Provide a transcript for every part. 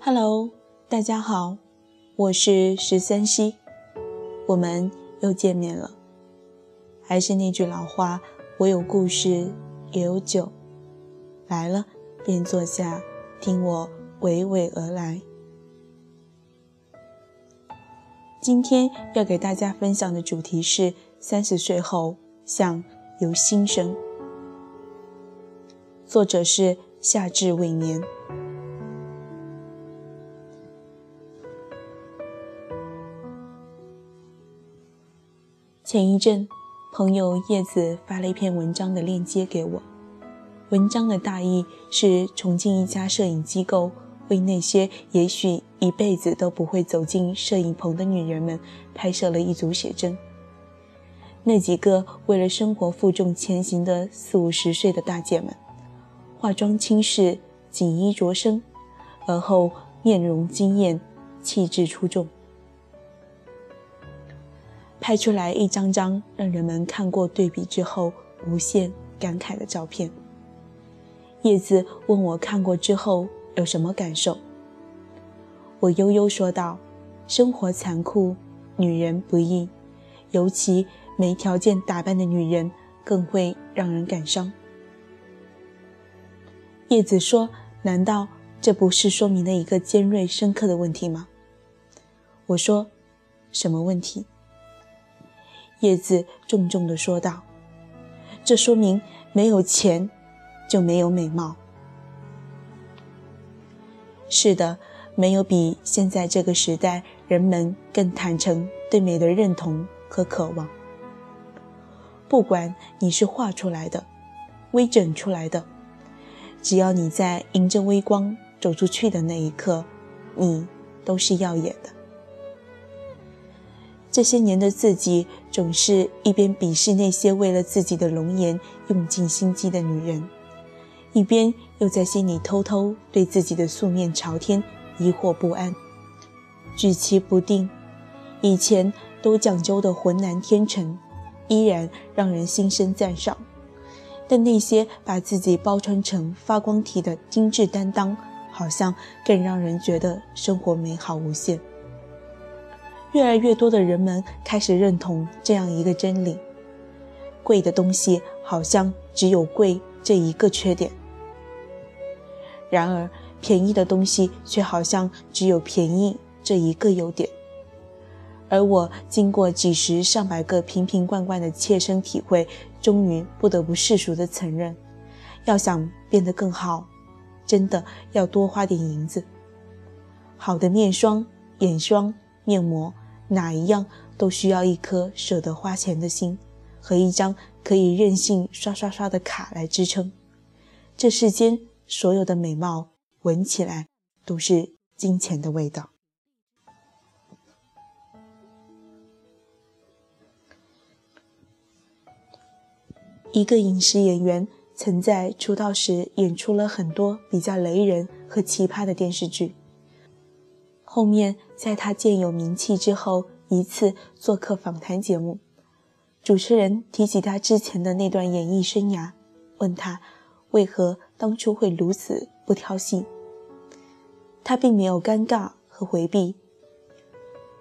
Hello，大家好，我是十三溪，我们又见面了。还是那句老话，我有故事，也有酒。来了便坐下，听我娓娓而来。今天要给大家分享的主题是：三十岁后想由心生。作者是夏至未眠。前一阵，朋友叶子发了一篇文章的链接给我。文章的大意是重庆一家摄影机构为那些也许一辈子都不会走进摄影棚的女人们拍摄了一组写真。那几个为了生活负重前行的四五十岁的大姐们，化妆轻视，锦衣着身，而后面容惊艳，气质出众。拍出来一张张让人们看过对比之后无限感慨的照片。叶子问我看过之后有什么感受，我悠悠说道：“生活残酷，女人不易，尤其没条件打扮的女人更会让人感伤。”叶子说：“难道这不是说明了一个尖锐深刻的问题吗？”我说：“什么问题？”叶子重重地说道：“这说明没有钱就没有美貌。是的，没有比现在这个时代人们更坦诚对美的认同和渴望。不管你是画出来的，微整出来的，只要你在迎着微光走出去的那一刻，你都是耀眼的。”这些年的自己，总是一边鄙视那些为了自己的容颜用尽心机的女人，一边又在心里偷偷对自己的素面朝天疑惑不安，举棋不定。以前都讲究的浑然天成，依然让人心生赞赏，但那些把自己包装成发光体的精致担当，好像更让人觉得生活美好无限。越来越多的人们开始认同这样一个真理：贵的东西好像只有贵这一个缺点；然而，便宜的东西却好像只有便宜这一个优点。而我经过几十上百个瓶瓶罐罐的切身体会，终于不得不世俗地承认：要想变得更好，真的要多花点银子。好的面霜、眼霜、面膜。哪一样都需要一颗舍得花钱的心和一张可以任性刷刷刷的卡来支撑。这世间所有的美貌，闻起来都是金钱的味道。一个影视演员曾在出道时演出了很多比较雷人和奇葩的电视剧。后面，在他渐有名气之后，一次做客访谈节目，主持人提起他之前的那段演艺生涯，问他为何当初会如此不挑戏。他并没有尴尬和回避，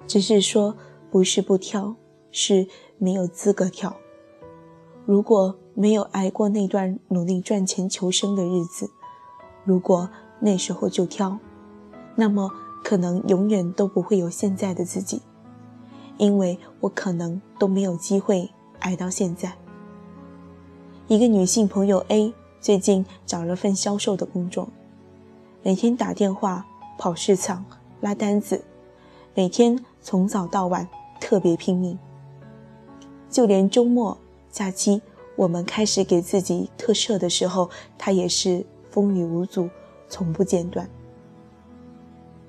只是说不是不挑，是没有资格挑。如果没有挨过那段努力赚钱求生的日子，如果那时候就挑，那么。可能永远都不会有现在的自己，因为我可能都没有机会挨到现在。一个女性朋友 A 最近找了份销售的工作，每天打电话、跑市场、拉单子，每天从早到晚特别拼命。就连周末、假期，我们开始给自己特赦的时候，她也是风雨无阻，从不间断。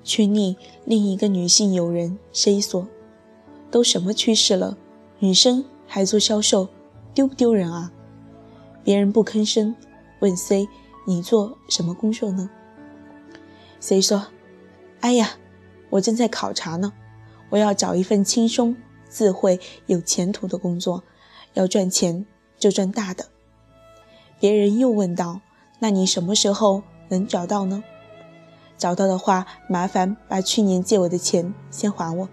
群里另一个女性友人 C 说：“都什么趋势了，女生还做销售，丢不丢人啊？”别人不吭声，问 C：“ 你做什么工作呢？”C 说：“哎呀，我正在考察呢，我要找一份轻松、智慧、有前途的工作，要赚钱就赚大的。”别人又问道：“那你什么时候能找到呢？”找到的话，麻烦把去年借我的钱先还我。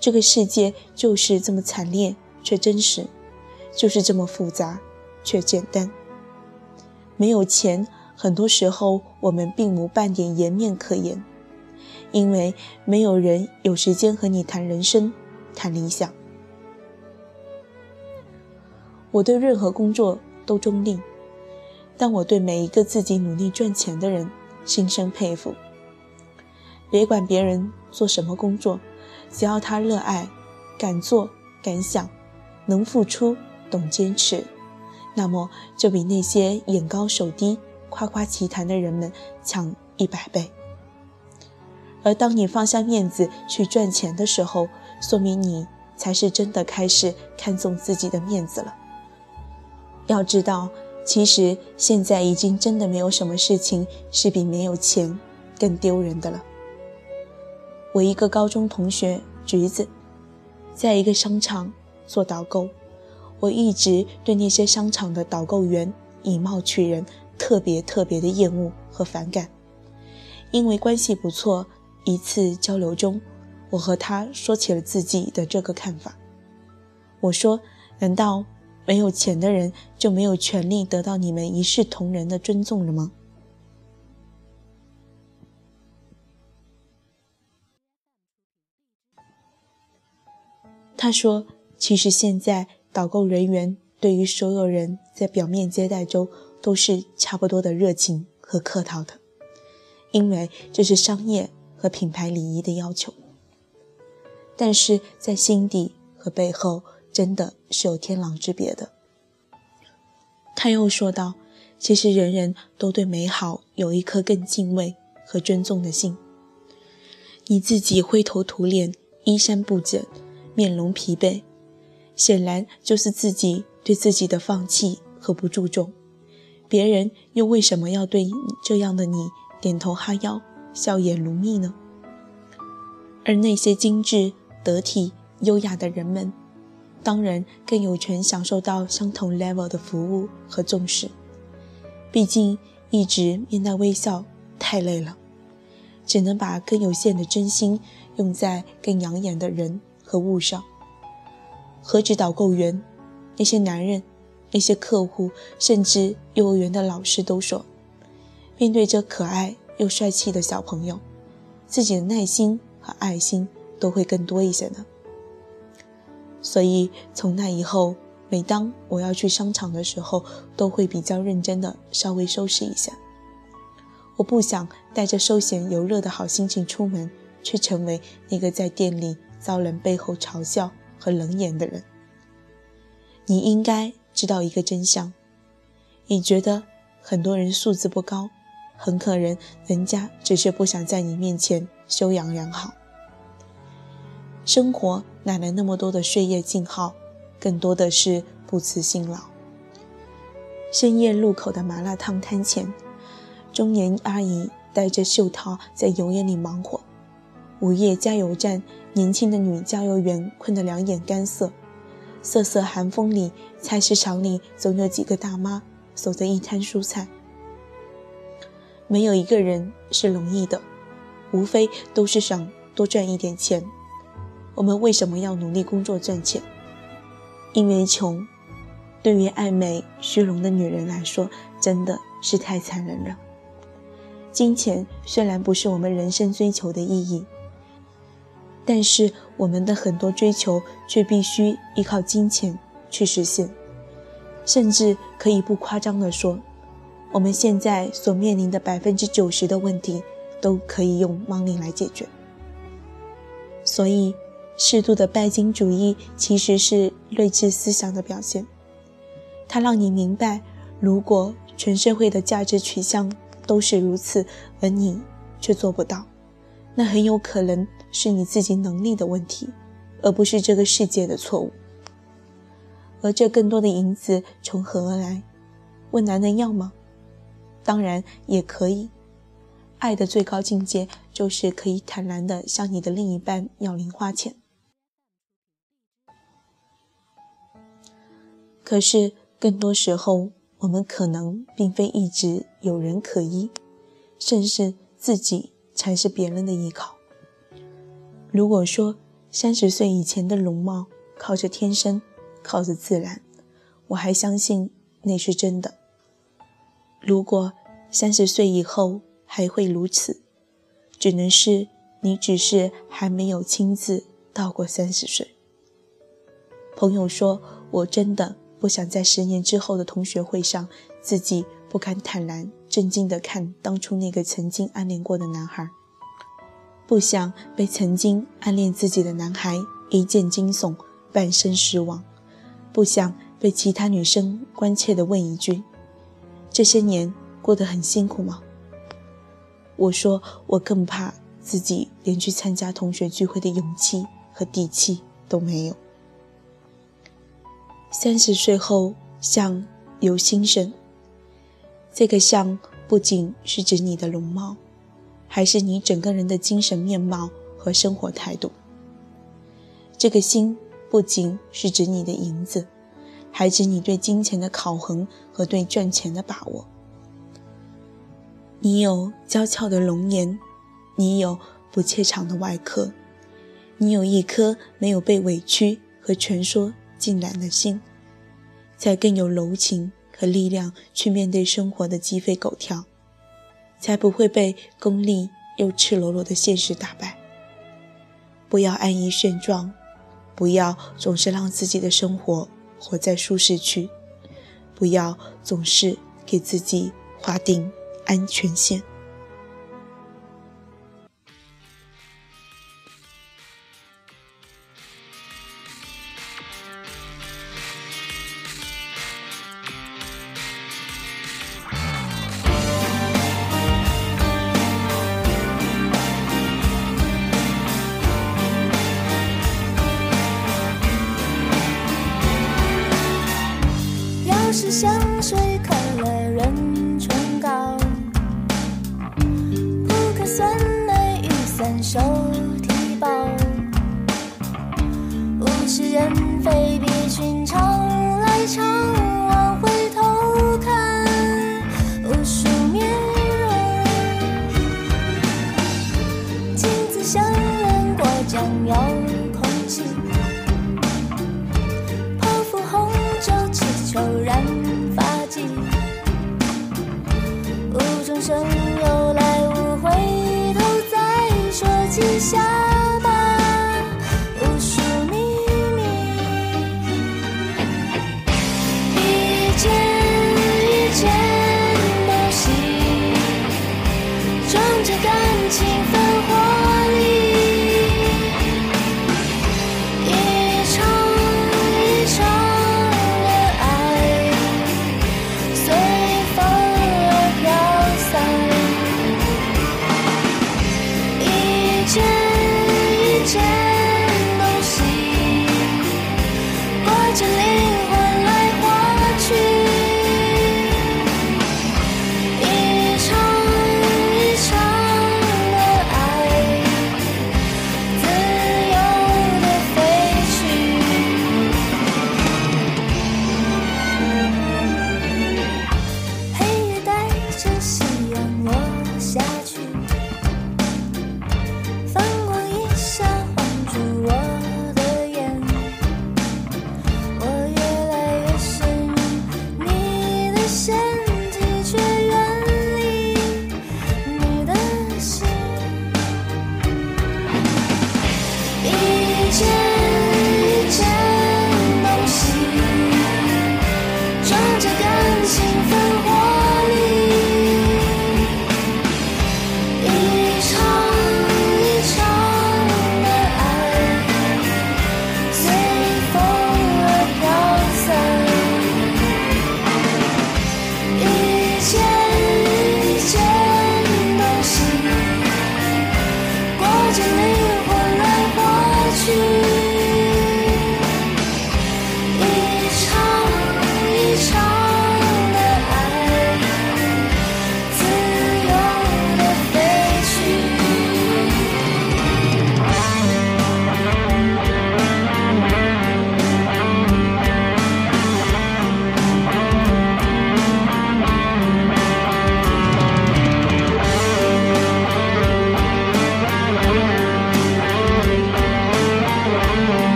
这个世界就是这么惨烈却真实，就是这么复杂却简单。没有钱，很多时候我们并无半点颜面可言，因为没有人有时间和你谈人生、谈理想。我对任何工作都中立，但我对每一个自己努力赚钱的人心生佩服。别管别人做什么工作，只要他热爱、敢做、敢想、能付出、懂坚持。那么就比那些眼高手低、夸夸其谈的人们强一百倍。而当你放下面子去赚钱的时候，说明你才是真的开始看重自己的面子了。要知道，其实现在已经真的没有什么事情是比没有钱更丢人的了。我一个高中同学橘子，在一个商场做导购。我一直对那些商场的导购员以貌取人特别特别的厌恶和反感，因为关系不错，一次交流中，我和他说起了自己的这个看法。我说：“难道没有钱的人就没有权利得到你们一视同仁的尊重了吗？”他说：“其实现在。”导购人员对于所有人在表面接待中都是差不多的热情和客套的，因为这是商业和品牌礼仪的要求。但是在心底和背后真的是有天壤之别的。他又说道：“其实人人都对美好有一颗更敬畏和尊重的心。你自己灰头土脸、衣衫不整、面容疲惫。”显然就是自己对自己的放弃和不注重，别人又为什么要对这样的你点头哈腰、笑颜如蜜呢？而那些精致、得体、优雅的人们，当然更有权享受到相同 level 的服务和重视。毕竟一直面带微笑太累了，只能把更有限的真心用在更养眼的人和物上。何止导购员，那些男人、那些客户，甚至幼儿园的老师都说，面对这可爱又帅气的小朋友，自己的耐心和爱心都会更多一些呢。所以从那以后，每当我要去商场的时候，都会比较认真的稍微收拾一下。我不想带着休闲游乐的好心情出门，却成为那个在店里遭人背后嘲笑。和冷眼的人，你应该知道一个真相。你觉得很多人素质不高，很可能人家只是不想在你面前修养良好。生活哪来那么多的岁月静好，更多的是不辞辛劳。深夜路口的麻辣烫摊前，中年阿姨戴着袖套在油烟里忙活。午夜加油站，年轻的女加油员困得两眼干涩。瑟瑟寒风里，菜市场里总有几个大妈守着一摊蔬菜。没有一个人是容易的，无非都是想多赚一点钱。我们为什么要努力工作赚钱？因为穷。对于爱美虚荣的女人来说，真的是太残忍了。金钱虽然不是我们人生追求的意义。但是我们的很多追求却必须依靠金钱去实现，甚至可以不夸张地说，我们现在所面临的百分之九十的问题都可以用 money 来解决。所以，适度的拜金主义其实是睿智思想的表现，它让你明白，如果全社会的价值取向都是如此，而你却做不到。那很有可能是你自己能力的问题，而不是这个世界的错误。而这更多的银子从何而来？问男人要吗？当然也可以。爱的最高境界就是可以坦然地向你的另一半要零花钱。可是更多时候，我们可能并非一直有人可依，甚至自己才是别人的依靠。如果说三十岁以前的容貌靠着天生，靠着自然，我还相信那是真的。如果三十岁以后还会如此，只能是你只是还没有亲自到过三十岁。朋友说：“我真的不想在十年之后的同学会上，自己不敢坦然、震惊地看当初那个曾经暗恋过的男孩，不想被曾经暗恋自己的男孩一见惊悚，半生失望，不想被其他女生关切地问一句：这些年过得很辛苦吗？”我说：“我更怕自己连去参加同学聚会的勇气和底气都没有。”三十岁后，相由心生。这个相不仅是指你的容貌，还是你整个人的精神面貌和生活态度。这个心不仅是指你的银子，还指你对金钱的考衡和对赚钱的把握。你有娇俏的容颜，你有不怯场的外壳，你有一颗没有被委屈和蜷缩。静然的心，才更有柔情和力量去面对生活的鸡飞狗跳，才不会被功利又赤裸裸的现实打败。不要安于现状，不要总是让自己的生活活在舒适区，不要总是给自己划定安全线。像兰花江油空气泡芙红酒气球染发剂。无中生